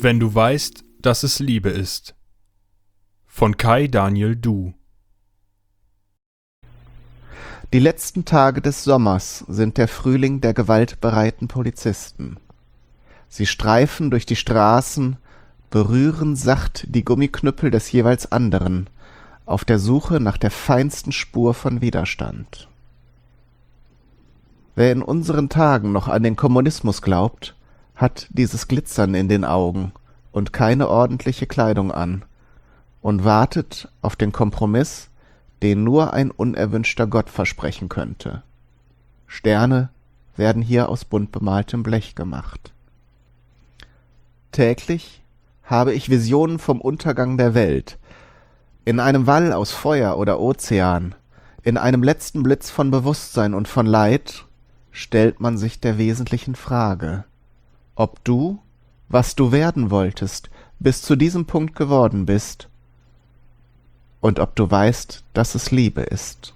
Wenn du weißt, dass es Liebe ist. Von Kai Daniel Du. Die letzten Tage des Sommers sind der Frühling der gewaltbereiten Polizisten. Sie streifen durch die Straßen, berühren sacht die Gummiknüppel des jeweils anderen, auf der Suche nach der feinsten Spur von Widerstand. Wer in unseren Tagen noch an den Kommunismus glaubt, hat dieses Glitzern in den Augen und keine ordentliche Kleidung an und wartet auf den Kompromiss, den nur ein unerwünschter Gott versprechen könnte. Sterne werden hier aus bunt bemaltem Blech gemacht. Täglich habe ich Visionen vom Untergang der Welt, in einem Wall aus Feuer oder Ozean, in einem letzten Blitz von Bewusstsein und von Leid, stellt man sich der wesentlichen Frage, ob du, was du werden wolltest, bis zu diesem Punkt geworden bist, und ob du weißt, dass es Liebe ist.